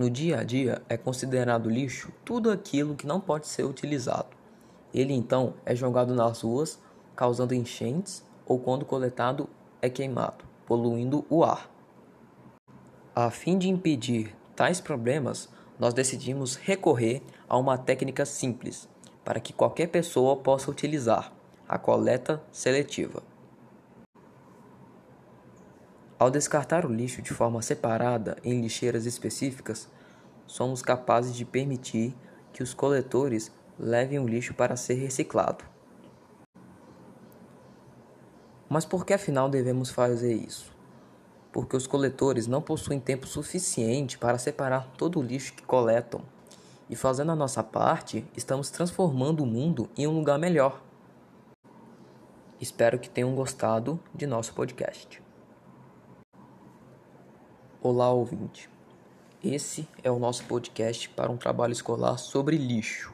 No dia a dia é considerado lixo tudo aquilo que não pode ser utilizado. Ele então é jogado nas ruas, causando enchentes ou quando coletado é queimado, poluindo o ar. A fim de impedir tais problemas, nós decidimos recorrer a uma técnica simples para que qualquer pessoa possa utilizar: a coleta seletiva. Ao descartar o lixo de forma separada em lixeiras específicas, somos capazes de permitir que os coletores levem o lixo para ser reciclado. Mas por que afinal devemos fazer isso? Porque os coletores não possuem tempo suficiente para separar todo o lixo que coletam. E fazendo a nossa parte, estamos transformando o mundo em um lugar melhor. Espero que tenham gostado de nosso podcast. Olá, ouvinte. Esse é o nosso podcast para um trabalho escolar sobre lixo.